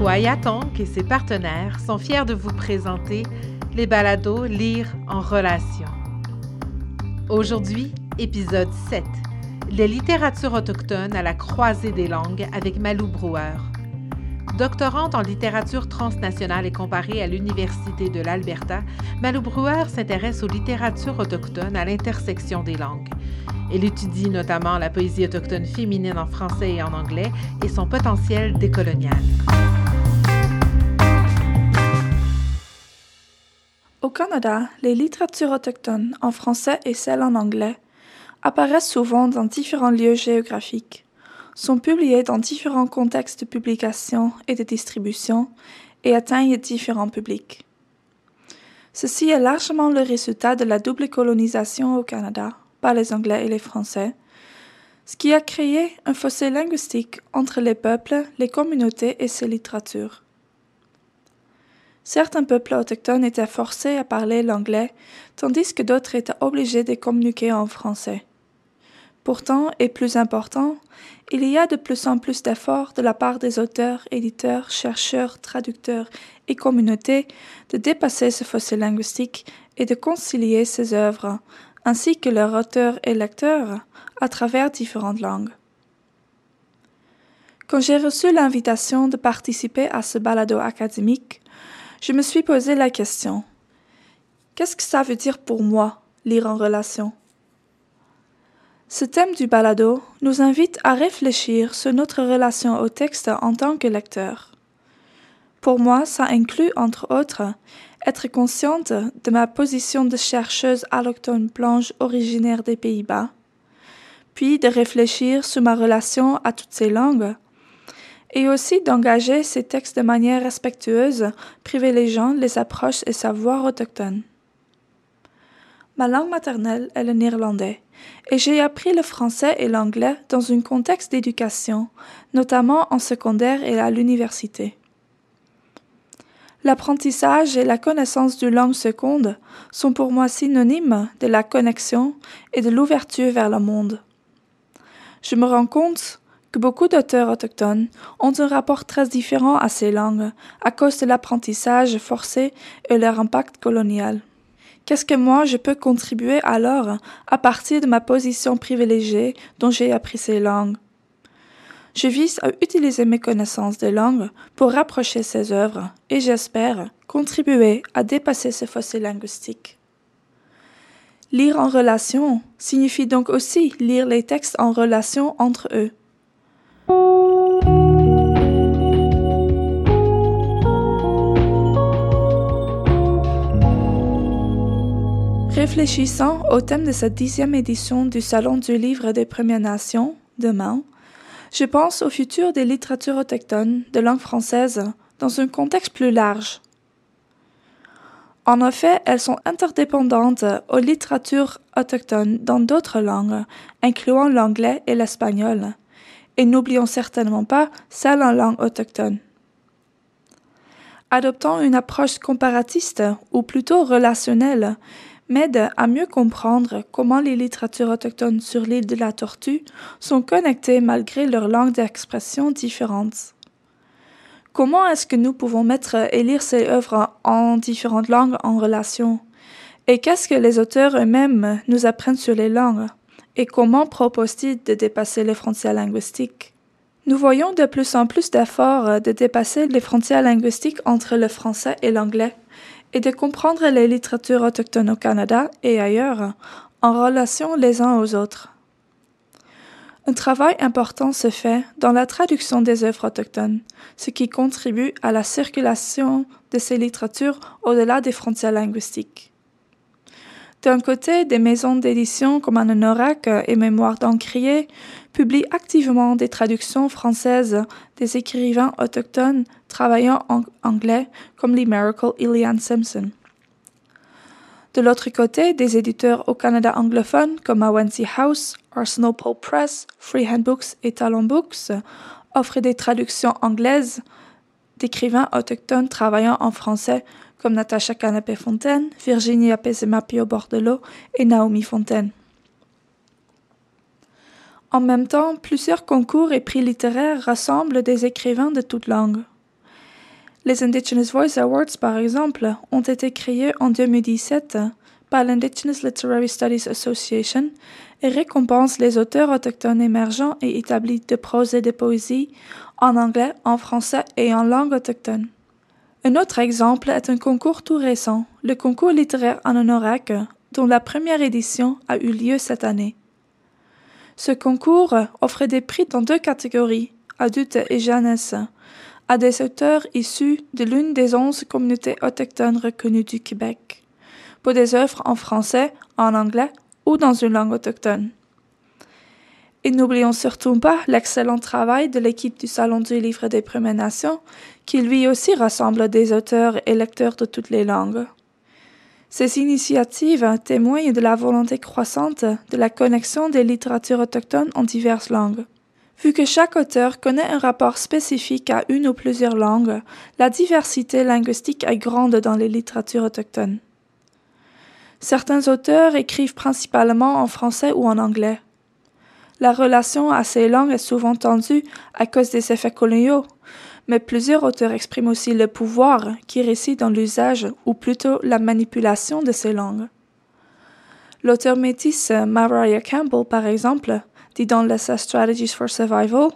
Kwaya Tonk et ses partenaires sont fiers de vous présenter les balados Lire en relation. Aujourd'hui, épisode 7. Les littératures autochtones à la croisée des langues avec Malou Brouwer. Doctorante en littérature transnationale et comparée à l'Université de l'Alberta, Malou Brouwer s'intéresse aux littératures autochtones à l'intersection des langues. Elle étudie notamment la poésie autochtone féminine en français et en anglais et son potentiel décolonial. Au Canada, les littératures autochtones en français et celles en anglais apparaissent souvent dans différents lieux géographiques, sont publiées dans différents contextes de publication et de distribution et atteignent différents publics. Ceci est largement le résultat de la double colonisation au Canada par les Anglais et les Français, ce qui a créé un fossé linguistique entre les peuples, les communautés et ces littératures. Certains peuples autochtones étaient forcés à parler l'anglais, tandis que d'autres étaient obligés de communiquer en français. Pourtant, et plus important, il y a de plus en plus d'efforts de la part des auteurs, éditeurs, chercheurs, traducteurs et communautés de dépasser ce fossé linguistique et de concilier ces œuvres ainsi que leurs auteurs et lecteurs, à travers différentes langues. Quand j'ai reçu l'invitation de participer à ce balado académique, je me suis posé la question Qu'est-ce que ça veut dire pour moi, lire en relation? Ce thème du balado nous invite à réfléchir sur notre relation au texte en tant que lecteur. Pour moi, ça inclut, entre autres, être consciente de ma position de chercheuse allochtone blanche originaire des Pays-Bas, puis de réfléchir sur ma relation à toutes ces langues, et aussi d'engager ces textes de manière respectueuse, privilégiant les approches et savoirs autochtones. Ma langue maternelle est le néerlandais, et j'ai appris le français et l'anglais dans un contexte d'éducation, notamment en secondaire et à l'université. L'apprentissage et la connaissance de langue seconde sont pour moi synonymes de la connexion et de l'ouverture vers le monde. Je me rends compte que beaucoup d'auteurs autochtones ont un rapport très différent à ces langues à cause de l'apprentissage forcé et leur impact colonial. Qu'est-ce que moi je peux contribuer alors à partir de ma position privilégiée dont j'ai appris ces langues? Je vise à utiliser mes connaissances de langue pour rapprocher ces œuvres et j'espère contribuer à dépasser ce fossé linguistique. Lire en relation signifie donc aussi lire les textes en relation entre eux. Réfléchissant au thème de cette dixième édition du Salon du Livre des Premières Nations, demain, je pense au futur des littératures autochtones de langue française dans un contexte plus large. En effet, elles sont interdépendantes aux littératures autochtones dans d'autres langues, incluant l'anglais et l'espagnol, et n'oublions certainement pas celles en langue autochtone. Adoptant une approche comparatiste, ou plutôt relationnelle, m'aide à mieux comprendre comment les littératures autochtones sur l'île de la Tortue sont connectées malgré leurs langues d'expression différentes. Comment est-ce que nous pouvons mettre et lire ces œuvres en différentes langues en relation? Et qu'est-ce que les auteurs eux-mêmes nous apprennent sur les langues? Et comment proposent-ils de dépasser les frontières linguistiques? Nous voyons de plus en plus d'efforts de dépasser les frontières linguistiques entre le français et l'anglais et de comprendre les littératures autochtones au Canada et ailleurs en relation les uns aux autres. Un travail important se fait dans la traduction des œuvres autochtones, ce qui contribue à la circulation de ces littératures au-delà des frontières linguistiques. D'un côté, des maisons d'édition comme Anorak et Mémoire d'Encrier publient activement des traductions françaises des écrivains autochtones travaillant en anglais comme l'Emerical Ilian Simpson. De l'autre côté, des éditeurs au Canada anglophone comme Awensi House, Arsenal Pope Press, Freehand Books et Talon Books offrent des traductions anglaises d'écrivains autochtones travaillant en français comme Natacha Canapé-Fontaine, Virginia Pesemapio Bordelot et Naomi Fontaine. En même temps, plusieurs concours et prix littéraires rassemblent des écrivains de toutes langues. Les Indigenous Voice Awards, par exemple, ont été créés en 2017 par l'Indigenous Literary Studies Association et récompensent les auteurs autochtones émergents et établis de prose et de poésie en anglais, en français et en langue autochtone. Un autre exemple est un concours tout récent, le concours littéraire Anonorak, dont la première édition a eu lieu cette année. Ce concours offre des prix dans deux catégories, adultes et jeunesse, à des auteurs issus de l'une des onze communautés autochtones reconnues du Québec, pour des œuvres en français, en anglais ou dans une langue autochtone. Et n'oublions surtout pas l'excellent travail de l'équipe du Salon du Livre des Premières Nations, qui lui aussi rassemble des auteurs et lecteurs de toutes les langues. Ces initiatives témoignent de la volonté croissante de la connexion des littératures autochtones en diverses langues. Vu que chaque auteur connaît un rapport spécifique à une ou plusieurs langues, la diversité linguistique est grande dans les littératures autochtones. Certains auteurs écrivent principalement en français ou en anglais. La relation à ces langues est souvent tendue à cause des effets coloniaux, mais plusieurs auteurs expriment aussi le pouvoir qui réside dans l'usage ou plutôt la manipulation de ces langues. L'auteur métisse Mariah Campbell, par exemple, dit dans Strategies for Survival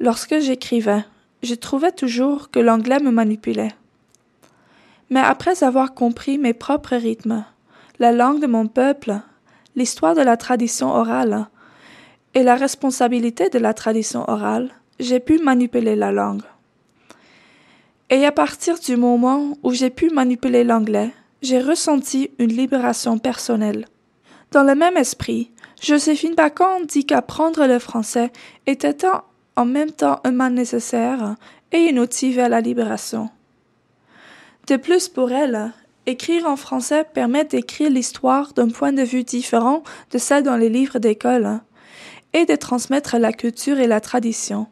Lorsque j'écrivais, je trouvais toujours que l'anglais me manipulait. Mais après avoir compris mes propres rythmes, la langue de mon peuple, l'histoire de la tradition orale et la responsabilité de la tradition orale, j'ai pu manipuler la langue. Et à partir du moment où j'ai pu manipuler l'anglais, j'ai ressenti une libération personnelle. Dans le même esprit, Joséphine Bacon dit qu'apprendre le français était en même temps un mal nécessaire et une outil vers la libération. De plus, pour elle, écrire en français permet d'écrire l'histoire d'un point de vue différent de celle dans les livres d'école et de transmettre la culture et la tradition.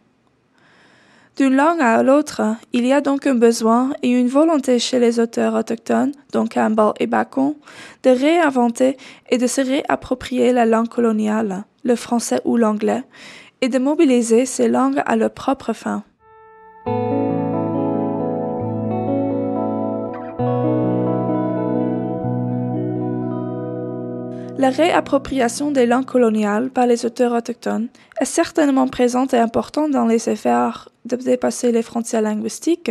D'une langue à l'autre, il y a donc un besoin et une volonté chez les auteurs autochtones, dont Campbell et Bacon, de réinventer et de se réapproprier la langue coloniale, le français ou l'anglais, et de mobiliser ces langues à leur propre fin. La réappropriation des langues coloniales par les auteurs autochtones est certainement présente et importante dans les efforts de dépasser les frontières linguistiques,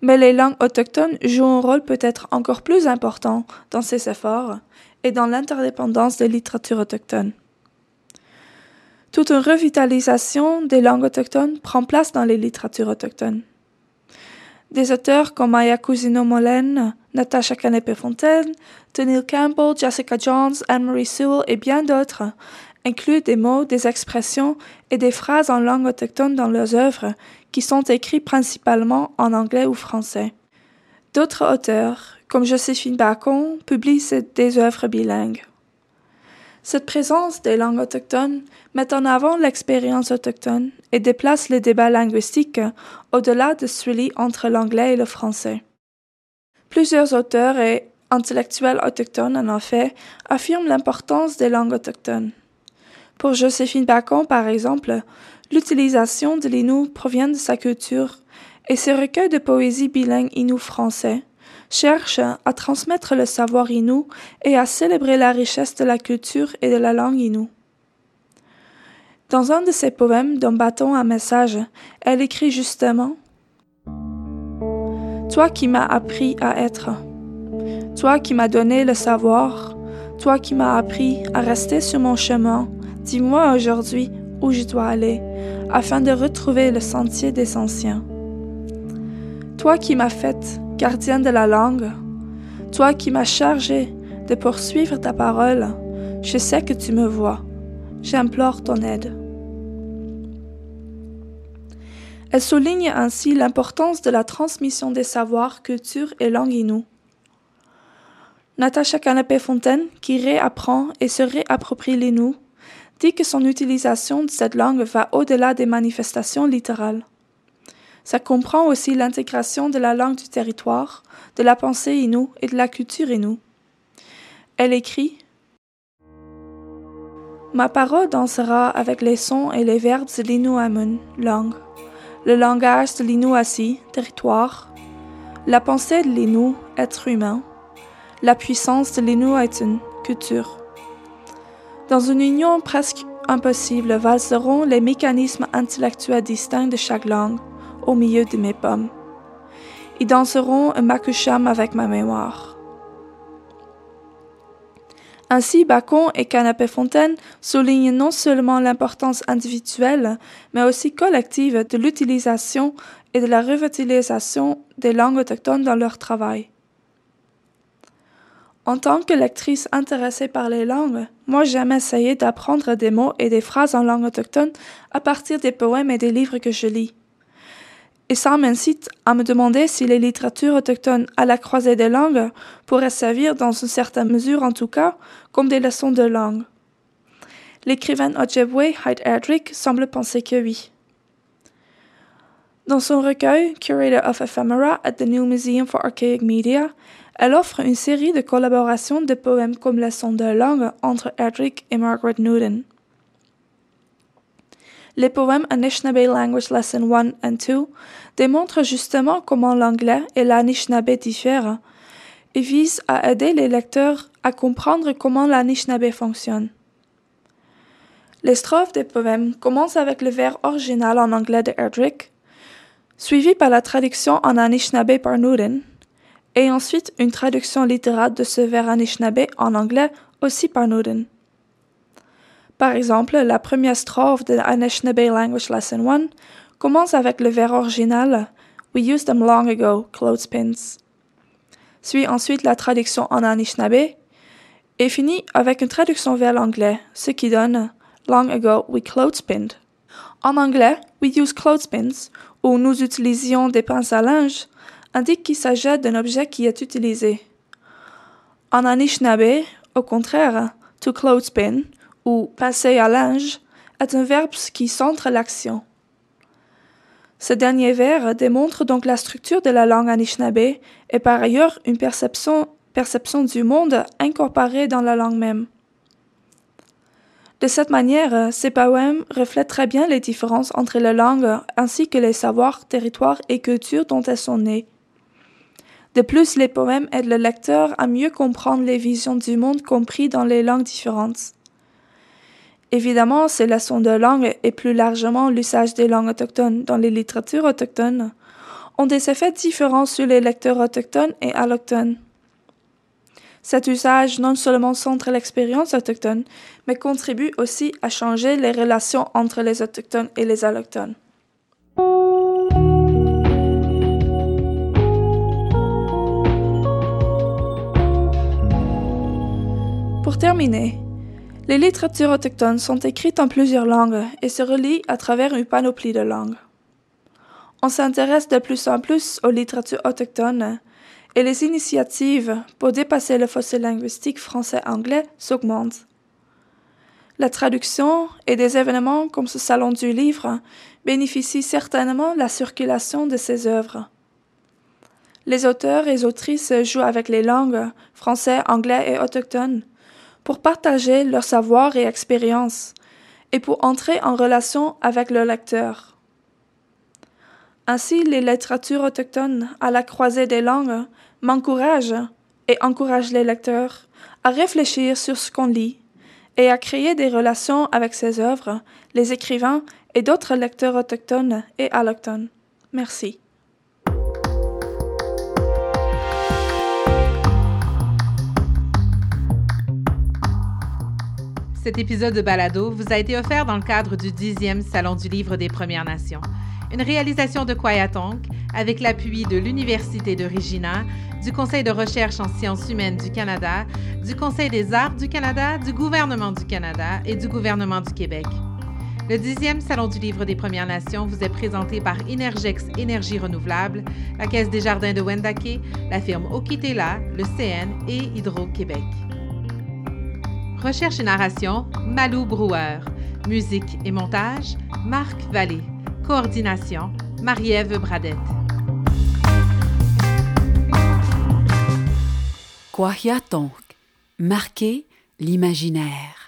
mais les langues autochtones jouent un rôle peut-être encore plus important dans ces efforts et dans l'interdépendance des littératures autochtones. Toute une revitalisation des langues autochtones prend place dans les littératures autochtones. Des auteurs comme Maya Cousino Molène, Natasha Canepe-Fontaine, Tenille Campbell, Jessica Jones, Anne-Marie Sewell et bien d'autres incluent des mots, des expressions et des phrases en langue autochtone dans leurs œuvres qui sont écrits principalement en anglais ou français. D'autres auteurs, comme Joséphine Bacon, publient des œuvres bilingues. Cette présence des langues autochtones met en avant l'expérience autochtone et déplace le débat linguistique au-delà de celui entre l'anglais et le français. Plusieurs auteurs et intellectuels autochtones, en effet, affirment l'importance des langues autochtones. Pour Joséphine Bacon, par exemple, l'utilisation de l'inou provient de sa culture et ses recueils de poésie bilingue inou-français cherche à transmettre le savoir inou et à célébrer la richesse de la culture et de la langue inou. Dans un de ses poèmes d'un bâton à message, elle écrit justement Toi qui m'as appris à être, toi qui m'as donné le savoir, toi qui m'as appris à rester sur mon chemin, dis-moi aujourd'hui où je dois aller, afin de retrouver le sentier des anciens. Toi qui m'as faite gardien de la langue, toi qui m'as chargé de poursuivre ta parole, je sais que tu me vois. J'implore ton aide. Elle souligne ainsi l'importance de la transmission des savoirs, cultures et langues inou. Natacha Canapé-Fontaine, qui réapprend et se réapproprie l'inou, dit que son utilisation de cette langue va au-delà des manifestations littérales. Ça comprend aussi l'intégration de la langue du territoire, de la pensée inou et de la culture inou. Elle écrit Ma parole dansera avec les sons et les verbes de l'Inuamun langue. le langage de l'Inuasi, territoire, la pensée de l'Inu, être humain, la puissance de l'Inuitan, culture. Dans une union presque impossible valseront les mécanismes intellectuels distincts de chaque langue au milieu de mes pommes. Ils danseront un makusham avec ma mémoire. Ainsi, Bacon et Canapé Fontaine soulignent non seulement l'importance individuelle, mais aussi collective de l'utilisation et de la revitalisation des langues autochtones dans leur travail. En tant que lectrice intéressée par les langues, moi j'aime essayer d'apprendre des mots et des phrases en langue autochtone à partir des poèmes et des livres que je lis. Et ça m'incite à me demander si les littératures autochtones à la croisée des langues pourraient servir, dans une certaine mesure en tout cas, comme des leçons de langue. L'écrivaine Ojibwe Hyde Erdrich semble penser que oui. Dans son recueil Curator of Ephemera at the New Museum for Archaic Media, elle offre une série de collaborations de poèmes comme leçon de langue entre Erdrich et Margaret Newton. Les poèmes Anishinaabe Language Lesson 1 and 2 démontrent justement comment l'anglais et l'Anishinaabe diffèrent et visent à aider les lecteurs à comprendre comment l'Anishinaabe fonctionne. Les strophes des poèmes commencent avec le vers original en anglais de Erdrich, suivi par la traduction en Anishinaabe par Newton, et ensuite une traduction littérale de ce vers Anishinaabe en anglais aussi par Newton. Par exemple, la première strophe de Anishinaabe Language Lesson 1 commence avec le vers original We used them long ago, clothespins. Suit ensuite la traduction en Anishinaabe et finit avec une traduction vers l'anglais, ce qui donne Long ago we clothespinned. En anglais, we use clothespins, ou nous utilisions des pinces à linge, indique qu'il s'agit d'un objet qui est utilisé. En Anishinaabe, au contraire, to clothespin ou passer à linge est un verbe qui centre l'action. Ce dernier vers démontre donc la structure de la langue Anishinaabe et par ailleurs une perception, du monde incorporée dans la langue même. De cette manière, ces poèmes reflètent très bien les différences entre les langues ainsi que les savoirs, territoires et cultures dont elles sont nées. De plus, les poèmes aident le lecteur à mieux comprendre les visions du monde compris dans les langues différentes. Évidemment, ces leçons de langue et plus largement l'usage des langues autochtones dans les littératures autochtones ont des effets différents sur les lecteurs autochtones et allochtones. Cet usage non seulement centre l'expérience autochtone, mais contribue aussi à changer les relations entre les autochtones et les allochtones. Pour terminer, les littératures autochtones sont écrites en plusieurs langues et se relient à travers une panoplie de langues. On s'intéresse de plus en plus aux littératures autochtones et les initiatives pour dépasser le fossé linguistique français-anglais s'augmentent. La traduction et des événements comme ce salon du livre bénéficient certainement la circulation de ces œuvres. Les auteurs et autrices jouent avec les langues français, anglais et autochtones pour partager leur savoir et expérience et pour entrer en relation avec le lecteur. Ainsi, les littératures autochtones à la croisée des langues m'encouragent et encouragent les lecteurs à réfléchir sur ce qu'on lit et à créer des relations avec ces œuvres, les écrivains et d'autres lecteurs autochtones et allochtones. Merci. Cet épisode de Balado vous a été offert dans le cadre du 10e Salon du Livre des Premières Nations, une réalisation de Kwayatonk avec l'appui de l'Université de Regina, du Conseil de recherche en sciences humaines du Canada, du Conseil des arts du Canada, du gouvernement du Canada et du gouvernement du Québec. Le 10e Salon du Livre des Premières Nations vous est présenté par Energex Énergie Renouvelable, la Caisse des Jardins de Wendake, la firme Okitela, le CN et Hydro-Québec. Recherche et narration, Malou Brouwer. Musique et montage, Marc Vallée. Coordination, Marie-Ève Bradette. Marquer l'imaginaire.